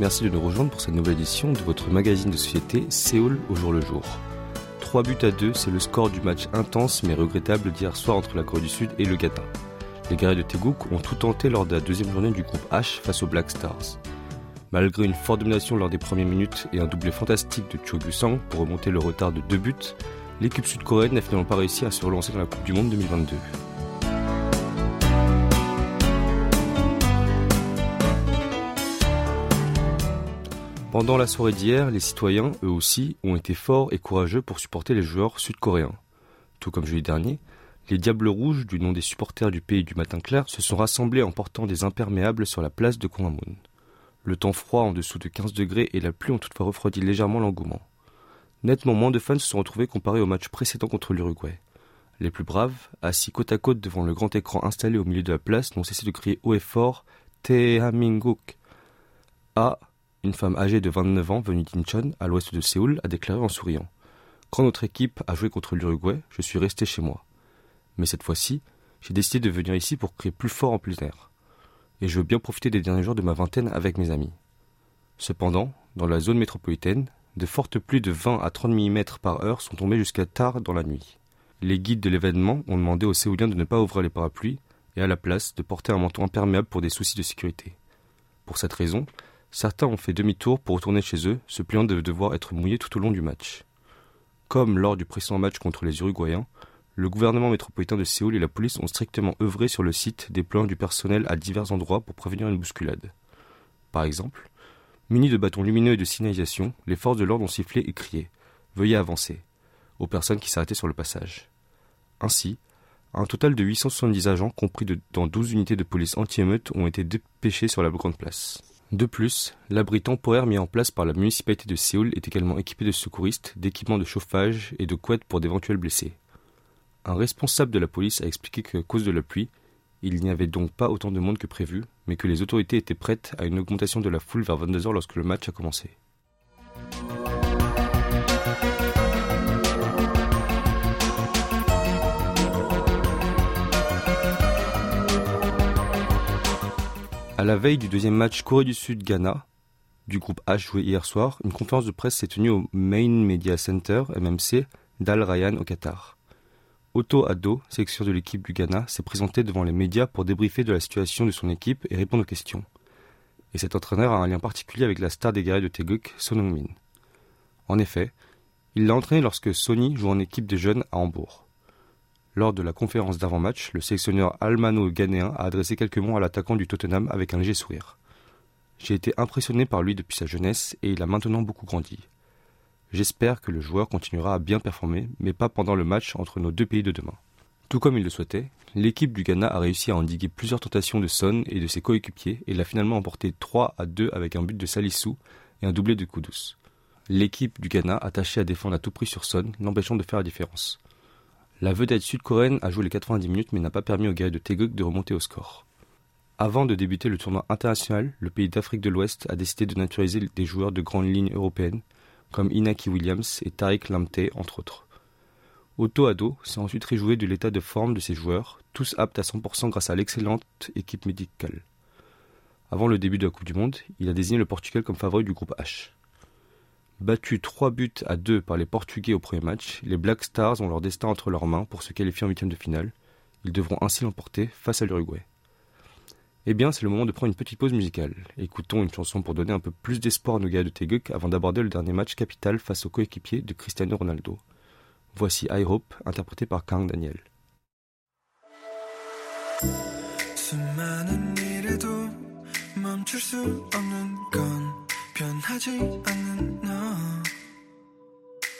Merci de nous rejoindre pour cette nouvelle édition de votre magazine de société Séoul au jour le jour. 3 buts à 2, c'est le score du match intense mais regrettable d'hier soir entre la Corée du Sud et le Ghana. Les guerriers de Teguk ont tout tenté lors de la deuxième journée du groupe H face aux Black Stars. Malgré une forte domination lors des premières minutes et un doublé fantastique de Cho Gu-sang pour remonter le retard de deux buts, l'équipe sud-coréenne n'a finalement pas réussi à se relancer dans la Coupe du Monde 2022. Pendant la soirée d'hier, les citoyens, eux aussi, ont été forts et courageux pour supporter les joueurs sud-coréens. Tout comme jeudi dernier, les Diables Rouges, du nom des supporters du pays du matin clair, se sont rassemblés en portant des imperméables sur la place de Gwanghwamun. Le temps froid en dessous de 15 degrés et la pluie ont toutefois refroidi légèrement l'engouement. Nettement moins de fans se sont retrouvés comparés au match précédent contre l'Uruguay. Les plus braves, assis côte à côte devant le grand écran installé au milieu de la place, n'ont cessé de crier haut et fort Tehaminguk. A, une femme âgée de 29 ans venue d'Incheon, à l'ouest de Séoul, a déclaré en souriant. Quand notre équipe a joué contre l'Uruguay, je suis resté chez moi. Mais cette fois-ci, j'ai décidé de venir ici pour crier plus fort en plein air. Et je veux bien profiter des derniers jours de ma vingtaine avec mes amis. Cependant, dans la zone métropolitaine, de fortes pluies de 20 à 30 mm par heure sont tombées jusqu'à tard dans la nuit. Les guides de l'événement ont demandé aux Séouliens de ne pas ouvrir les parapluies et à la place de porter un manteau imperméable pour des soucis de sécurité. Pour cette raison, certains ont fait demi-tour pour retourner chez eux, se plaignant de devoir être mouillés tout au long du match. Comme lors du précédent match contre les Uruguayens, le gouvernement métropolitain de Séoul et la police ont strictement œuvré sur le site, déployant du personnel à divers endroits pour prévenir une bousculade. Par exemple, munis de bâtons lumineux et de signalisation, les forces de l'ordre ont sifflé et crié Veuillez avancer aux personnes qui s'arrêtaient sur le passage. Ainsi, un total de 870 agents, compris dans 12 unités de police anti-émeute, ont été dépêchés sur la grande place. De plus, l'abri temporaire mis en place par la municipalité de Séoul est également équipé de secouristes, d'équipements de chauffage et de couettes pour d'éventuels blessés. Un responsable de la police a expliqué qu'à cause de la pluie, il n'y avait donc pas autant de monde que prévu, mais que les autorités étaient prêtes à une augmentation de la foule vers 22h lorsque le match a commencé. À la veille du deuxième match Corée du Sud-Ghana du groupe H joué hier soir, une conférence de presse s'est tenue au Main Media Center, MMC, d'Al Rayyan au Qatar. Otto Addo, sélection de l'équipe du Ghana, s'est présenté devant les médias pour débriefer de la situation de son équipe et répondre aux questions. Et cet entraîneur a un lien particulier avec la star des guerriers de Teguk, Son Heung-min. En effet, il l'a entraîné lorsque Sony joue en équipe des jeunes à Hambourg. Lors de la conférence d'avant-match, le sélectionneur almano-ghanéen a adressé quelques mots à l'attaquant du Tottenham avec un léger sourire. J'ai été impressionné par lui depuis sa jeunesse et il a maintenant beaucoup grandi. J'espère que le joueur continuera à bien performer, mais pas pendant le match entre nos deux pays de demain. Tout comme il le souhaitait, l'équipe du Ghana a réussi à endiguer plusieurs tentations de Son et de ses coéquipiers et l'a finalement emporté 3 à 2 avec un but de Salissou et un doublé de Koudous. L'équipe du Ghana, attachée à défendre à tout prix sur Son, l'empêchant de faire la différence. La vedette sud-coréenne a joué les 90 minutes mais n'a pas permis aux guerriers de Teguk de remonter au score. Avant de débuter le tournoi international, le pays d'Afrique de l'Ouest a décidé de naturaliser des joueurs de grandes lignes européennes, comme Inaki Williams et Tariq Lamte, entre autres. Otto Ado s'est ensuite réjoui de l'état de forme de ses joueurs, tous aptes à 100% grâce à l'excellente équipe médicale. Avant le début de la Coupe du Monde, il a désigné le Portugal comme favori du groupe H. Battus 3 buts à 2 par les Portugais au premier match, les Black Stars ont leur destin entre leurs mains pour se qualifier en huitième de finale. Ils devront ainsi l'emporter face à l'Uruguay. Eh bien, c'est le moment de prendre une petite pause musicale. Écoutons une chanson pour donner un peu plus d'espoir à nos gars de Teguk avant d'aborder le dernier match capital face au coéquipier de Cristiano Ronaldo. Voici I Hope, interprété par Kang Daniel. 수많은 일에도 멈출 수 없는 건 변하지 않는 너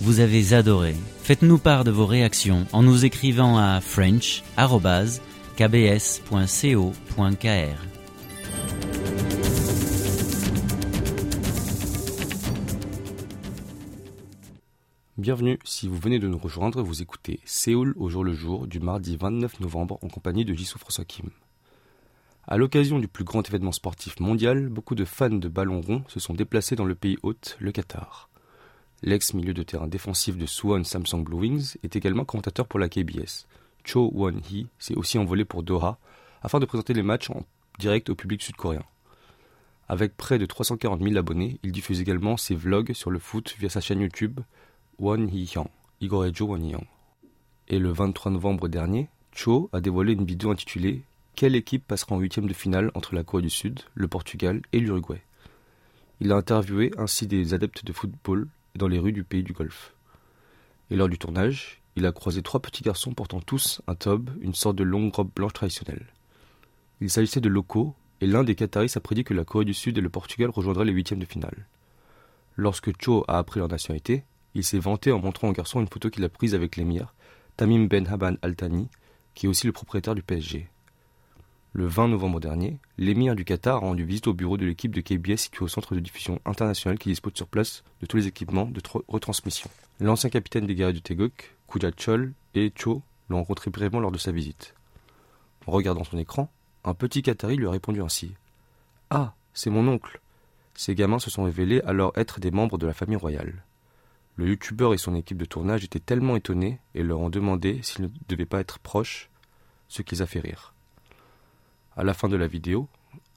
vous avez adoré. Faites-nous part de vos réactions en nous écrivant à french.kbs.co.kr. Bienvenue, si vous venez de nous rejoindre, vous écoutez Séoul au jour le jour du mardi 29 novembre en compagnie de Jisoo François Kim. À l'occasion du plus grand événement sportif mondial, beaucoup de fans de ballon rond se sont déplacés dans le pays hôte, le Qatar. L'ex-milieu de terrain défensif de Suwon Samsung Blue Wings est également commentateur pour la KBS. Cho Won-hee s'est aussi envolé pour Doha afin de présenter les matchs en direct au public sud-coréen. Avec près de 340 000 abonnés, il diffuse également ses vlogs sur le foot via sa chaîne YouTube Won Hee Hyung, Igorejo Won Hee Hyung. Et le 23 novembre dernier, Cho a dévoilé une vidéo intitulée Quelle équipe passera en huitième de finale entre la Corée du Sud, le Portugal et l'Uruguay? Il a interviewé ainsi des adeptes de football dans les rues du pays du Golfe. Et lors du tournage, il a croisé trois petits garçons portant tous un tobe, une sorte de longue robe blanche traditionnelle. Il s'agissait de locaux, et l'un des Qataris a prédit que la Corée du Sud et le Portugal rejoindraient les huitièmes de finale. Lorsque Cho a appris leur nationalité, il s'est vanté en montrant au garçon une photo qu'il a prise avec l'émir, Tamim Ben Haban Al Thani, qui est aussi le propriétaire du PSG. Le 20 novembre dernier, l'émir du Qatar a rendu visite au bureau de l'équipe de KBS situé au centre de diffusion international qui dispose sur place de tous les équipements de retransmission. L'ancien capitaine des guerriers du Tegok, Kuja Chol et Cho l'ont rencontré brièvement lors de sa visite. En regardant son écran, un petit Qatari lui a répondu ainsi Ah, c'est mon oncle. Ces gamins se sont révélés alors être des membres de la famille royale. Le youtubeur et son équipe de tournage étaient tellement étonnés et leur ont demandé s'ils ne devaient pas être proches, ce qui les a fait rire. À la fin de la vidéo,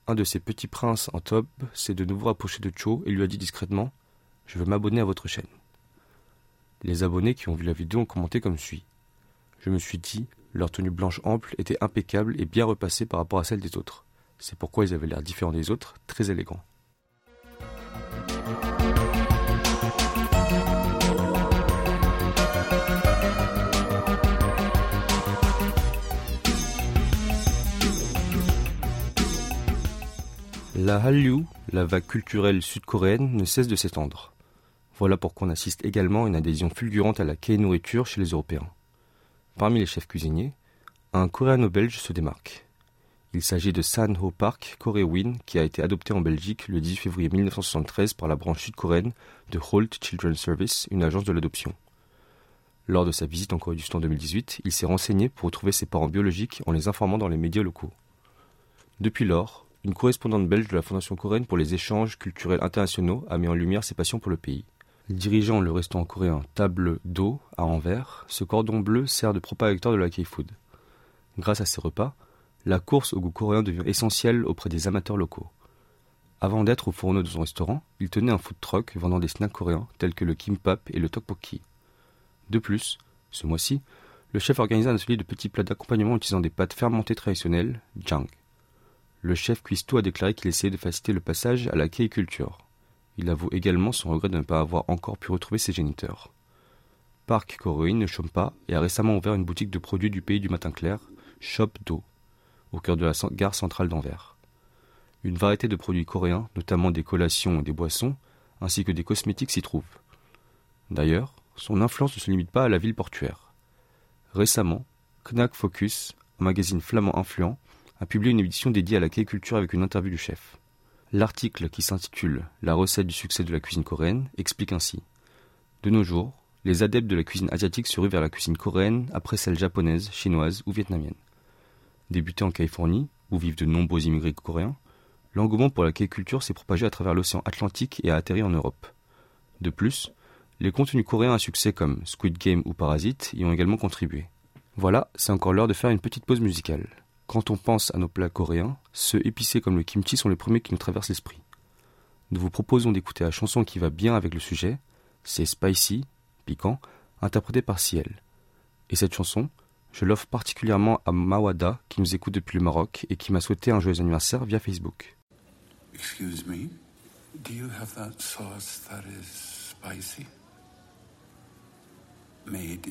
un de ces petits princes en top s'est de nouveau approché de Cho et lui a dit discrètement Je veux m'abonner à votre chaîne. Les abonnés qui ont vu la vidéo ont commenté comme suit. Je me suis dit, leur tenue blanche ample était impeccable et bien repassée par rapport à celle des autres. C'est pourquoi ils avaient l'air différents des autres, très élégants. La Hallyu, la vague culturelle sud-coréenne, ne cesse de s'étendre. Voilà pourquoi on assiste également à une adhésion fulgurante à la K-nourriture chez les Européens. Parmi les chefs cuisiniers, un coréano-belge se démarque. Il s'agit de San Ho Park Koreewin qui a été adopté en Belgique le 18 février 1973 par la branche sud-coréenne de Holt Children's Service, une agence de l'adoption. Lors de sa visite en Corée du Sud en 2018, il s'est renseigné pour retrouver ses parents biologiques en les informant dans les médias locaux. Depuis lors, une correspondante belge de la Fondation coréenne pour les échanges culturels internationaux a mis en lumière ses passions pour le pays. Dirigeant le restaurant coréen Table d'eau à Anvers, ce cordon bleu sert de propagateur de la K-food. Grâce à ces repas, la course au goût coréen devient essentielle auprès des amateurs locaux. Avant d'être au fourneau de son restaurant, il tenait un food truck vendant des snacks coréens tels que le kimbap et le tteokbokki. De plus, ce mois-ci, le chef organisa un atelier de petits plats d'accompagnement utilisant des pâtes fermentées traditionnelles, jang. Le chef cuistot a déclaré qu'il essayait de faciliter le passage à la K-culture. Il avoue également son regret de ne pas avoir encore pu retrouver ses géniteurs. Park Korean ne chôme pas et a récemment ouvert une boutique de produits du pays du matin clair, Shop Do, au cœur de la gare centrale d'Anvers. Une variété de produits coréens, notamment des collations et des boissons, ainsi que des cosmétiques s'y trouve. D'ailleurs, son influence ne se limite pas à la ville portuaire. Récemment, Knack Focus, un magazine flamand influent, a publié une édition dédiée à la K-culture avec une interview du chef. L'article qui s'intitule La recette du succès de la cuisine coréenne explique ainsi. De nos jours, les adeptes de la cuisine asiatique se ruent vers la cuisine coréenne après celle japonaise, chinoise ou vietnamienne. Débuté en Californie, où vivent de nombreux immigrés coréens, l'engouement pour la K-culture s'est propagé à travers l'océan Atlantique et a atterri en Europe. De plus, les contenus coréens à succès comme Squid Game ou Parasite y ont également contribué. Voilà, c'est encore l'heure de faire une petite pause musicale. Quand on pense à nos plats coréens, ceux épicés comme le kimchi sont les premiers qui nous traversent l'esprit. Nous vous proposons d'écouter la chanson qui va bien avec le sujet, c'est Spicy, piquant, interprété par Ciel. Et cette chanson, je l'offre particulièrement à Mawada qui nous écoute depuis le Maroc et qui m'a souhaité un joyeux anniversaire via Facebook. Excuse me. Do you have that sauce that is spicy? Made.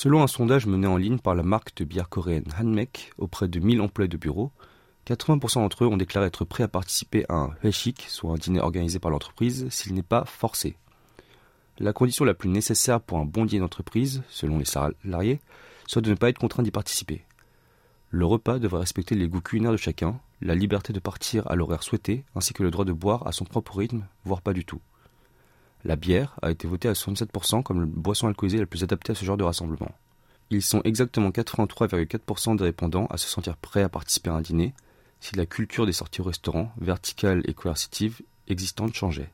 Selon un sondage mené en ligne par la marque de bière coréenne Hanmek auprès de 1000 employés de bureau, 80% d'entre eux ont déclaré être prêts à participer à un haeshik, soit un dîner organisé par l'entreprise, s'il n'est pas forcé. La condition la plus nécessaire pour un bon dîner d'entreprise, selon les salariés, soit de ne pas être contraint d'y participer. Le repas devrait respecter les goûts culinaires de chacun, la liberté de partir à l'horaire souhaité, ainsi que le droit de boire à son propre rythme, voire pas du tout. La bière a été votée à 67% comme la boisson alcoolisée la plus adaptée à ce genre de rassemblement. Ils sont exactement 83,4% des répondants à se sentir prêts à participer à un dîner si la culture des sorties au restaurant, verticale et coercitive, existante changeait.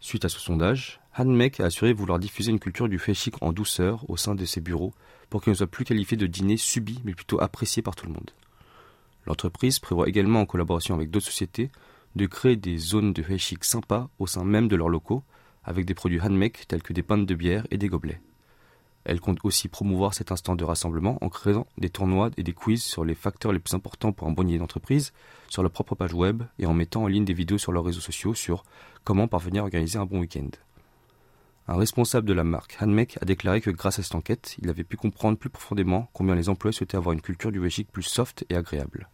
Suite à ce sondage, Hanmek a assuré vouloir diffuser une culture du chic en douceur au sein de ses bureaux pour qu'il ne soit plus qualifié de dîner subi mais plutôt apprécié par tout le monde. L'entreprise prévoit également en collaboration avec d'autres sociétés de créer des zones de chic sympas au sein même de leurs locaux avec des produits Hanmek tels que des pintes de bière et des gobelets. Elle compte aussi promouvoir cet instant de rassemblement en créant des tournois et des quiz sur les facteurs les plus importants pour un bon d'entreprise, sur leur propre page web et en mettant en ligne des vidéos sur leurs réseaux sociaux sur comment parvenir à organiser un bon week-end. Un responsable de la marque, Hanmek, a déclaré que grâce à cette enquête, il avait pu comprendre plus profondément combien les employés souhaitaient avoir une culture du Belgique plus soft et agréable.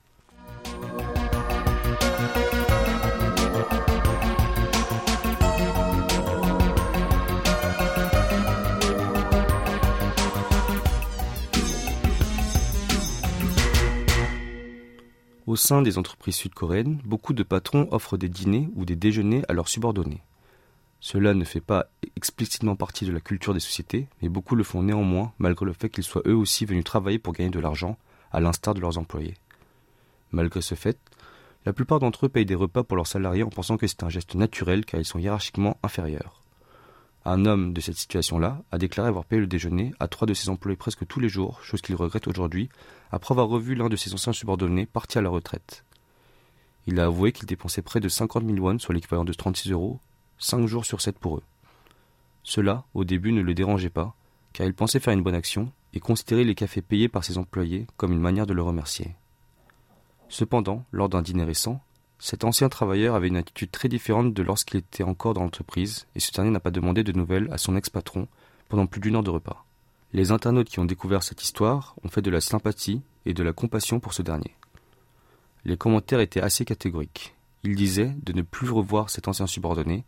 Au sein des entreprises sud-coréennes, beaucoup de patrons offrent des dîners ou des déjeuners à leurs subordonnés. Cela ne fait pas explicitement partie de la culture des sociétés, mais beaucoup le font néanmoins, malgré le fait qu'ils soient eux aussi venus travailler pour gagner de l'argent, à l'instar de leurs employés. Malgré ce fait, la plupart d'entre eux payent des repas pour leurs salariés en pensant que c'est un geste naturel car ils sont hiérarchiquement inférieurs. Un homme de cette situation-là a déclaré avoir payé le déjeuner à trois de ses employés presque tous les jours, chose qu'il regrette aujourd'hui, après avoir revu l'un de ses anciens subordonnés parti à la retraite. Il a avoué qu'il dépensait près de 50 000 won, soit l'équivalent de 36 euros, cinq jours sur sept pour eux. Cela, au début, ne le dérangeait pas, car il pensait faire une bonne action et considérer les cafés payés par ses employés comme une manière de le remercier. Cependant, lors d'un dîner récent, cet ancien travailleur avait une attitude très différente de lorsqu'il était encore dans l'entreprise, et ce dernier n'a pas demandé de nouvelles à son ex-patron pendant plus d'une heure de repas. Les internautes qui ont découvert cette histoire ont fait de la sympathie et de la compassion pour ce dernier. Les commentaires étaient assez catégoriques. Ils disaient de ne plus revoir cet ancien subordonné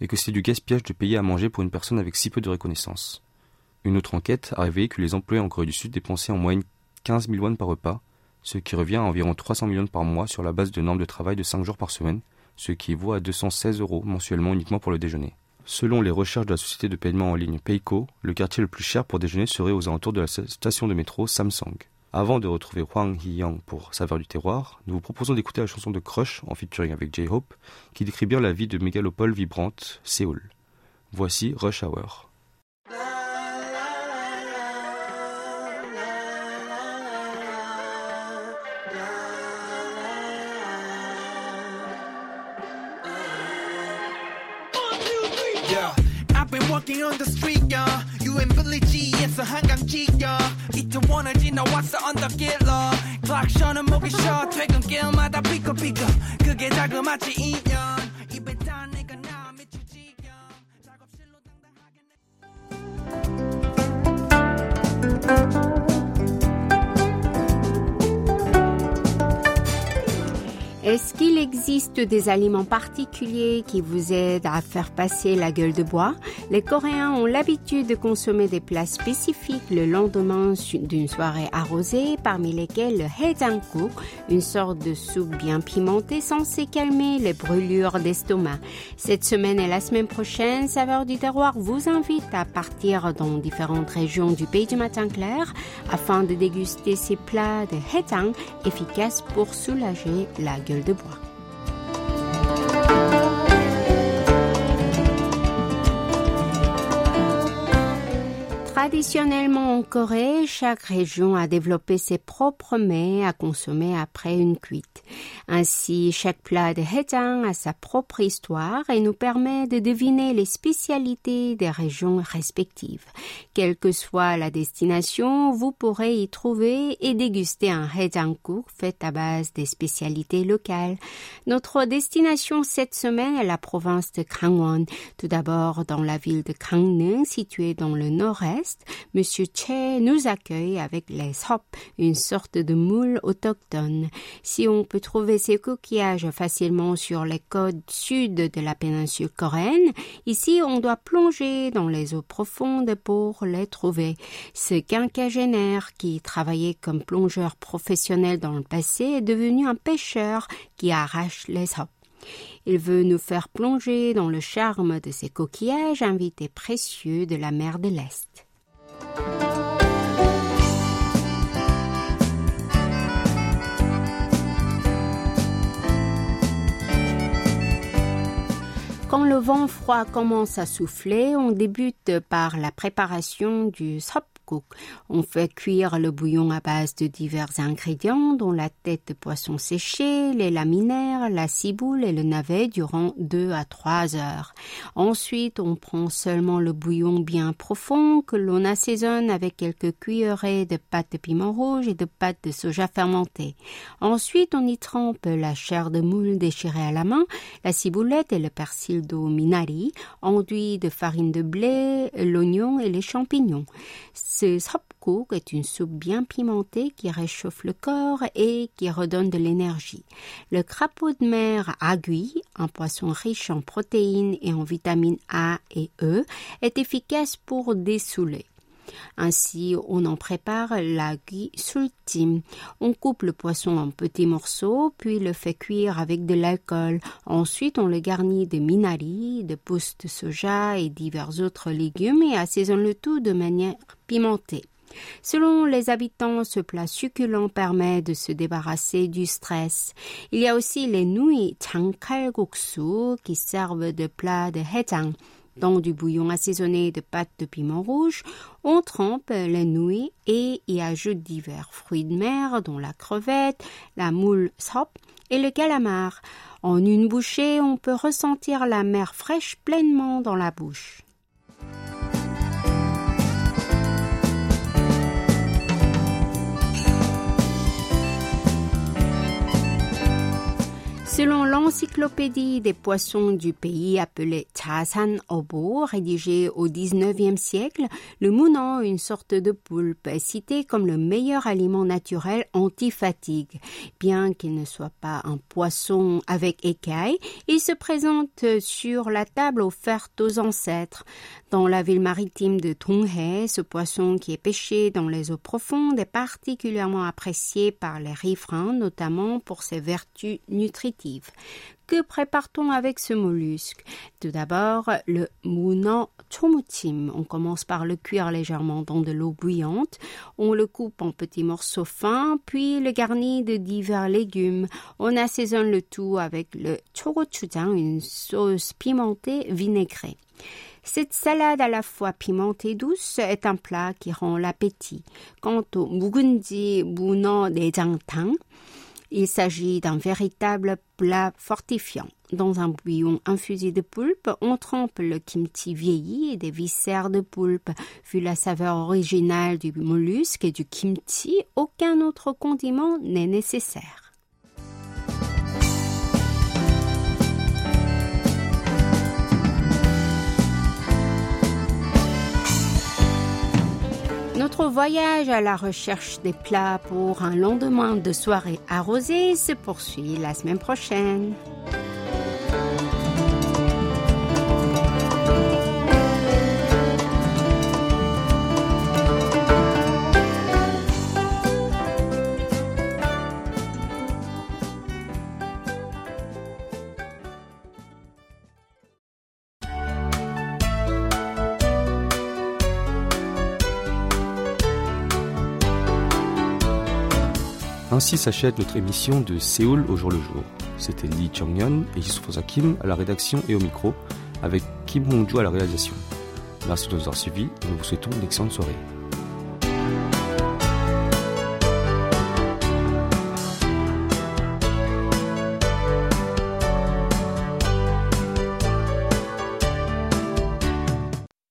et que c'est du gaspillage de payer à manger pour une personne avec si peu de reconnaissance. Une autre enquête a révélé que les employés en Corée du Sud dépensaient en moyenne 15 000 won par repas, ce qui revient à environ 300 millions par mois sur la base de normes de travail de 5 jours par semaine, ce qui équivaut à 216 euros mensuellement uniquement pour le déjeuner. Selon les recherches de la société de paiement en ligne Payco, le quartier le plus cher pour déjeuner serait aux alentours de la station de métro Samsung. Avant de retrouver Huang Hee-yang pour Saveur du terroir, nous vous proposons d'écouter la chanson de Crush en featuring avec J-Hope, qui décrit bien la vie de mégalopole vibrante, Séoul. Voici Rush Hour. Yeah, I've been walking on the street, yeah. You and Billy G, it's a 한강지, yeah. 이태원을 지나왔어 언덕길로. 클락션은 목이 쉬어. 퇴근길마다 삐걱삐걱. 그게 자그마치 인연. Existe des aliments particuliers qui vous aident à faire passer la gueule de bois? Les Coréens ont l'habitude de consommer des plats spécifiques le lendemain d'une soirée arrosée, parmi lesquels le haejanguk, une sorte de soupe bien pimentée censée calmer les brûlures d'estomac. Cette semaine et la semaine prochaine, Saveur du terroir vous invite à partir dans différentes régions du pays du matin clair afin de déguster ces plats de haejang efficaces pour soulager la gueule de bois. Traditionnellement en Corée, chaque région a développé ses propres mets à consommer après une cuite. Ainsi, chaque plat de Haejang a sa propre histoire et nous permet de deviner les spécialités des régions respectives. Quelle que soit la destination, vous pourrez y trouver et déguster un Haejangguk fait à base des spécialités locales. Notre destination cette semaine est la province de Gangwon. Tout d'abord dans la ville de Gangneung, située dans le nord-est, Monsieur Che nous accueille avec les hop, une sorte de moule autochtone. Si on peut trouver ces coquillages facilement sur les côtes sud de la péninsule coréenne, ici on doit plonger dans les eaux profondes pour les trouver. Ce quinquagénaire qui travaillait comme plongeur professionnel dans le passé est devenu un pêcheur qui arrache les hops. Il veut nous faire plonger dans le charme de ces coquillages invités précieux de la mer de l'Est. Quand le vent froid commence à souffler, on débute par la préparation du sop on fait cuire le bouillon à base de divers ingrédients, dont la tête de poisson séché, les laminaires, la ciboule et le navet durant deux à trois heures. Ensuite, on prend seulement le bouillon bien profond que l'on assaisonne avec quelques cuillerées de pâte de piment rouge et de pâte de soja fermentée. Ensuite, on y trempe la chair de moule déchirée à la main, la ciboulette et le persil d'eau minari, enduit de farine de blé, l'oignon et les champignons. Ce sopguk est une soupe bien pimentée qui réchauffe le corps et qui redonne de l'énergie. Le crapaud de mer aiguille, un poisson riche en protéines et en vitamines A et E, est efficace pour dessouler. Ainsi, on en prépare la gui sultim. On coupe le poisson en petits morceaux, puis le fait cuire avec de l'alcool. Ensuite, on le garnit de minari, de pousses de soja et divers autres légumes et assaisonne le tout de manière pimentée. Selon les habitants, ce plat succulent permet de se débarrasser du stress. Il y a aussi les nouilles changkalguksu qui servent de plat de. Dans du bouillon assaisonné de pâte de piment rouge, on trempe les nouilles et y ajoute divers fruits de mer, dont la crevette, la moule sop et le calamar. En une bouchée, on peut ressentir la mer fraîche pleinement dans la bouche. Selon l'encyclopédie des poissons du pays appelée Chasan Obo, rédigée au XIXe siècle, le mounan, une sorte de poulpe, est cité comme le meilleur aliment naturel anti-fatigue. Bien qu'il ne soit pas un poisson avec écailles, il se présente sur la table offerte aux ancêtres. Dans la ville maritime de Tonghae, ce poisson qui est pêché dans les eaux profondes est particulièrement apprécié par les riverains, notamment pour ses vertus nutritives. Que prépare-t-on avec ce mollusque? Tout d'abord, le munan chomuchim. On commence par le cuire légèrement dans de l'eau bouillante. On le coupe en petits morceaux fins, puis le garnit de divers légumes. On assaisonne le tout avec le chogochujang, une sauce pimentée vinaigrée. Cette salade à la fois pimentée douce est un plat qui rend l'appétit. Quant au mugunji muno nejangtang, il s'agit d'un véritable plat fortifiant. Dans un bouillon infusé de poulpe, on trempe le kimchi vieilli et des viscères de poulpe. Vu la saveur originale du mollusque et du kimchi, aucun autre condiment n'est nécessaire. Notre voyage à la recherche des plats pour un lendemain de soirée arrosée se poursuit la semaine prochaine. Ainsi s'achève notre émission de Séoul au jour le jour. C'était Lee Chang-yeon et Yusuf Kim à la rédaction et au micro, avec Kim Hong-ju à la réalisation. Merci de nous avoir suivis et nous vous souhaitons une excellente soirée.